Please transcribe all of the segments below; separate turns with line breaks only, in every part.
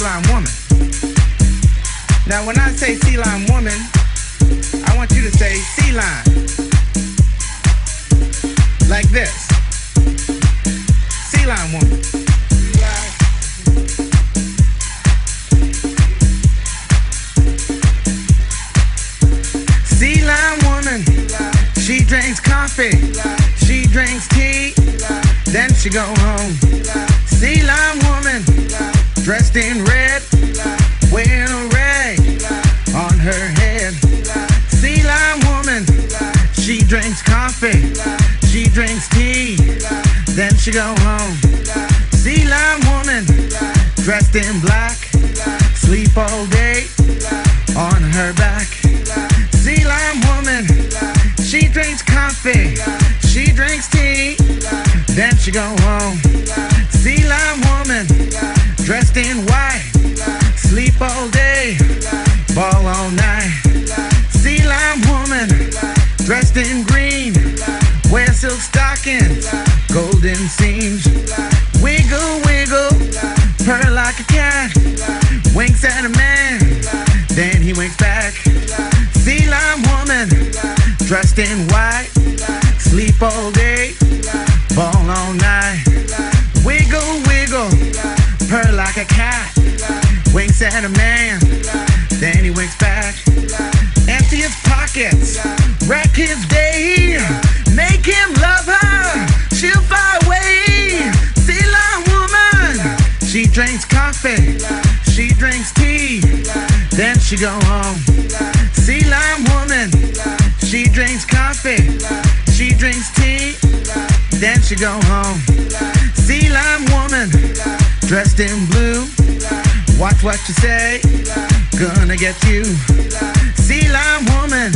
Lion Woman. Now, when I say Sea Lion Woman, I want you to say Sea Lion. Like this. Sea Lion Woman. Sea Lion Woman. She drinks coffee. She drinks tea. Then she go home. Sea Lion Woman. Dressed in red. Wearing a rag on her head. Sea Lion Woman. She drinks coffee. She drinks tea. Then she go home. Sea Lion Woman. Dressed in black. Sleep all day on her back. Sea Lion Woman. She drinks coffee. She drinks tea. Then she go home. Stockings. Golden seams. Wiggle, wiggle. Purr like a cat. Winks at a man. Then he winks back. Sea Lion Woman. Dressed in white. Sleep all day. Ball all night. Wiggle, wiggle. Purr like a cat. Winks at a man. She go home. Sea lion woman. She drinks coffee. She drinks tea. Then she go home. Sea lion woman. Dressed in blue. Watch what you say. Gonna get you. Sea lion woman.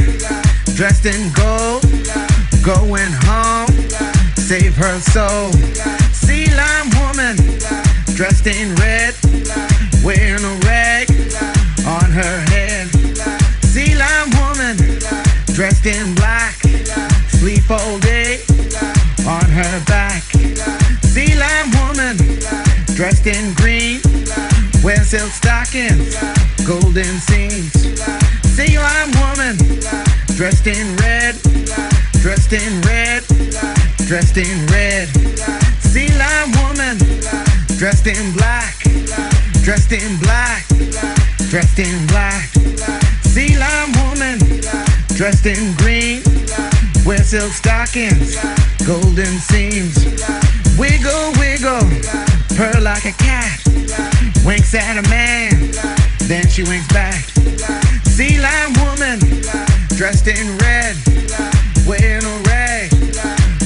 Dressed in gold. Going home. Save her soul. Sea lion woman. Dressed in red. Wearing a her head. Lion woman. Dressed in black. Sleep all day on her back. Lion woman. Dressed in green. Wear silk stockings. Golden seams. Sea lion woman. Dressed in red. Dressed in red. Dressed in red. Lion woman. Dressed in black. Dressed in black. Dressed in black. Sea lion woman. Dressed in green. Wear silk stockings. Golden seams. Wiggle, wiggle. Purr like a cat. Winks at a man. Then she winks back. Sea lion woman. Dressed in red. Wearing a rag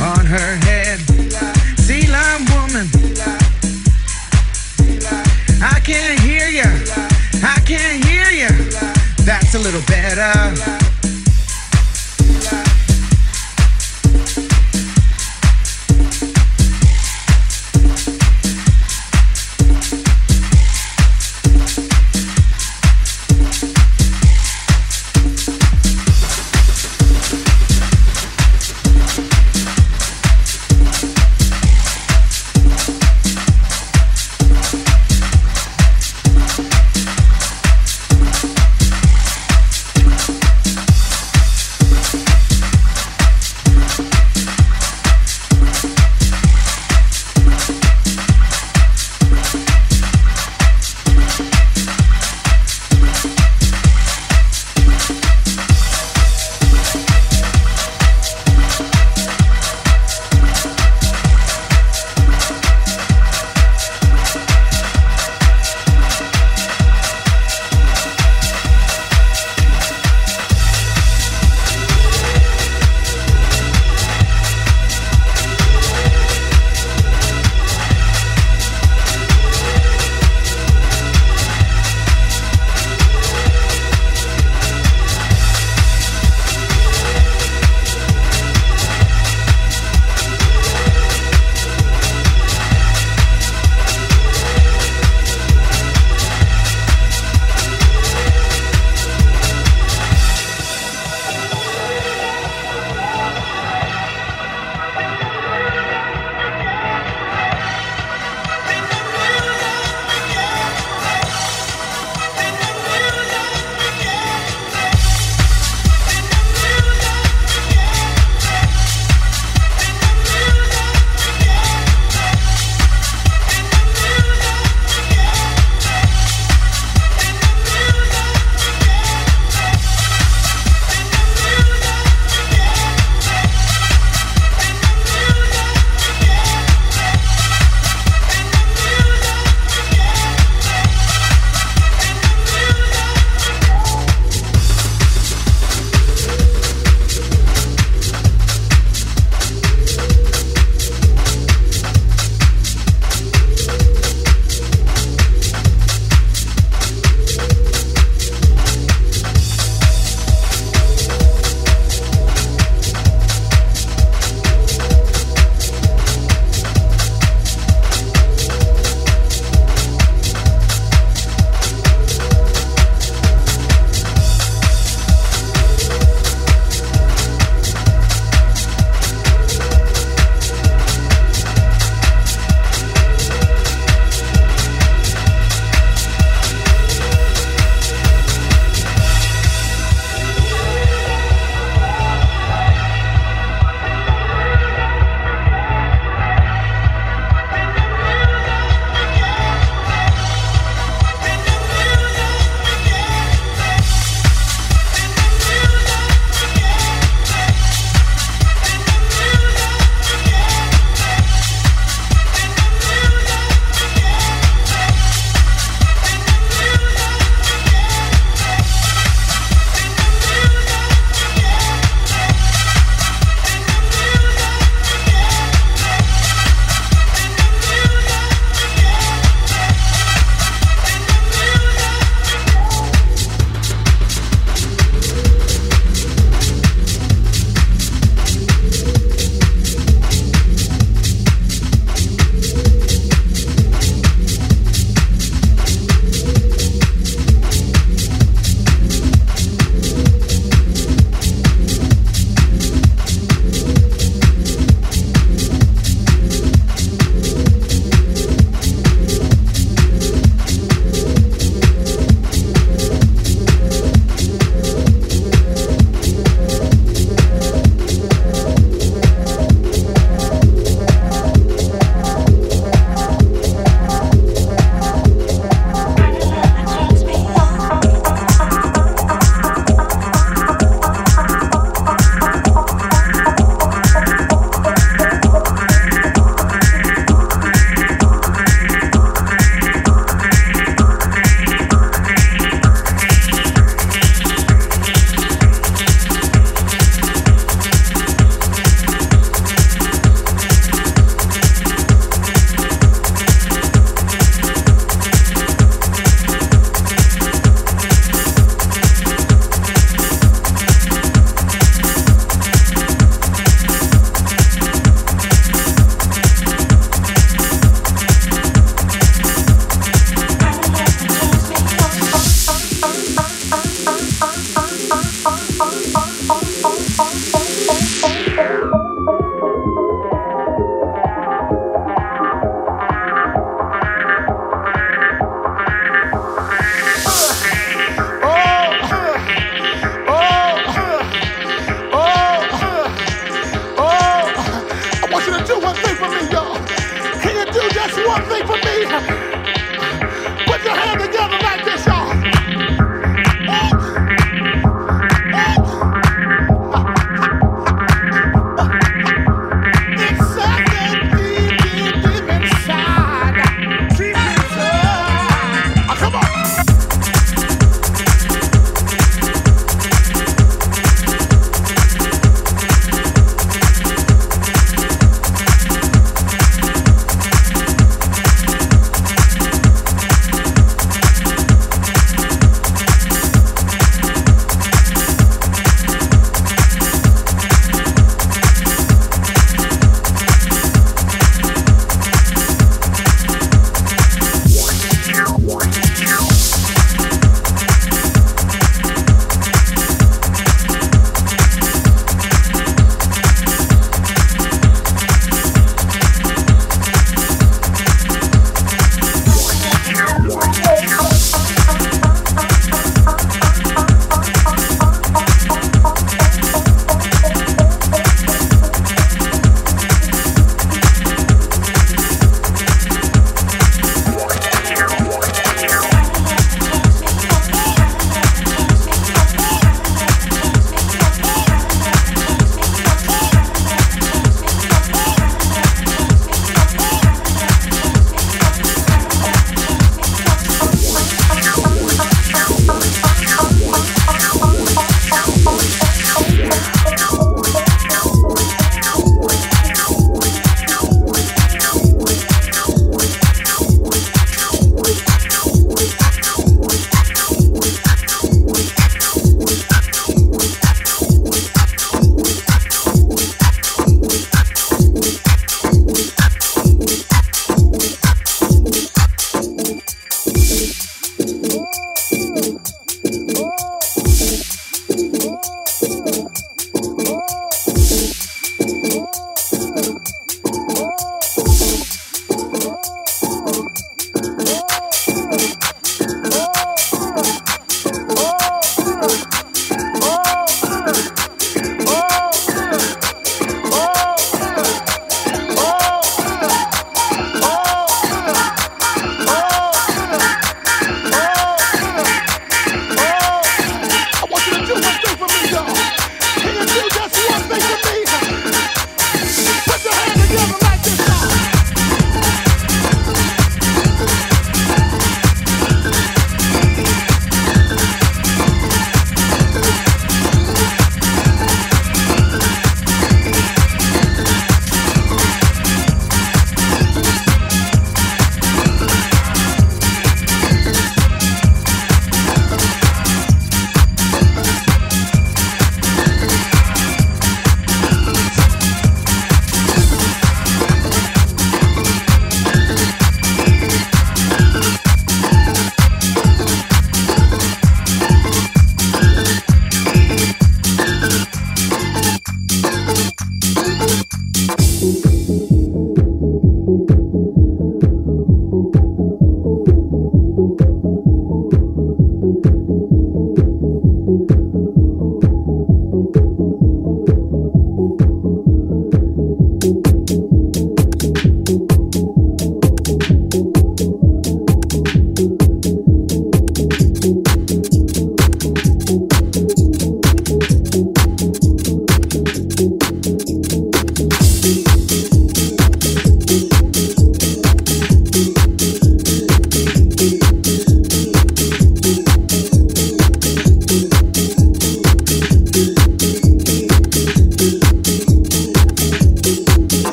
on her a little better.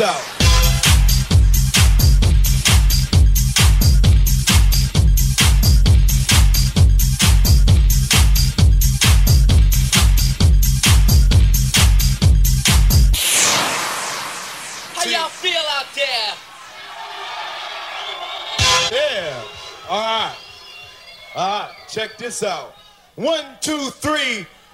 out. All right. All right. Check this out. One, two, three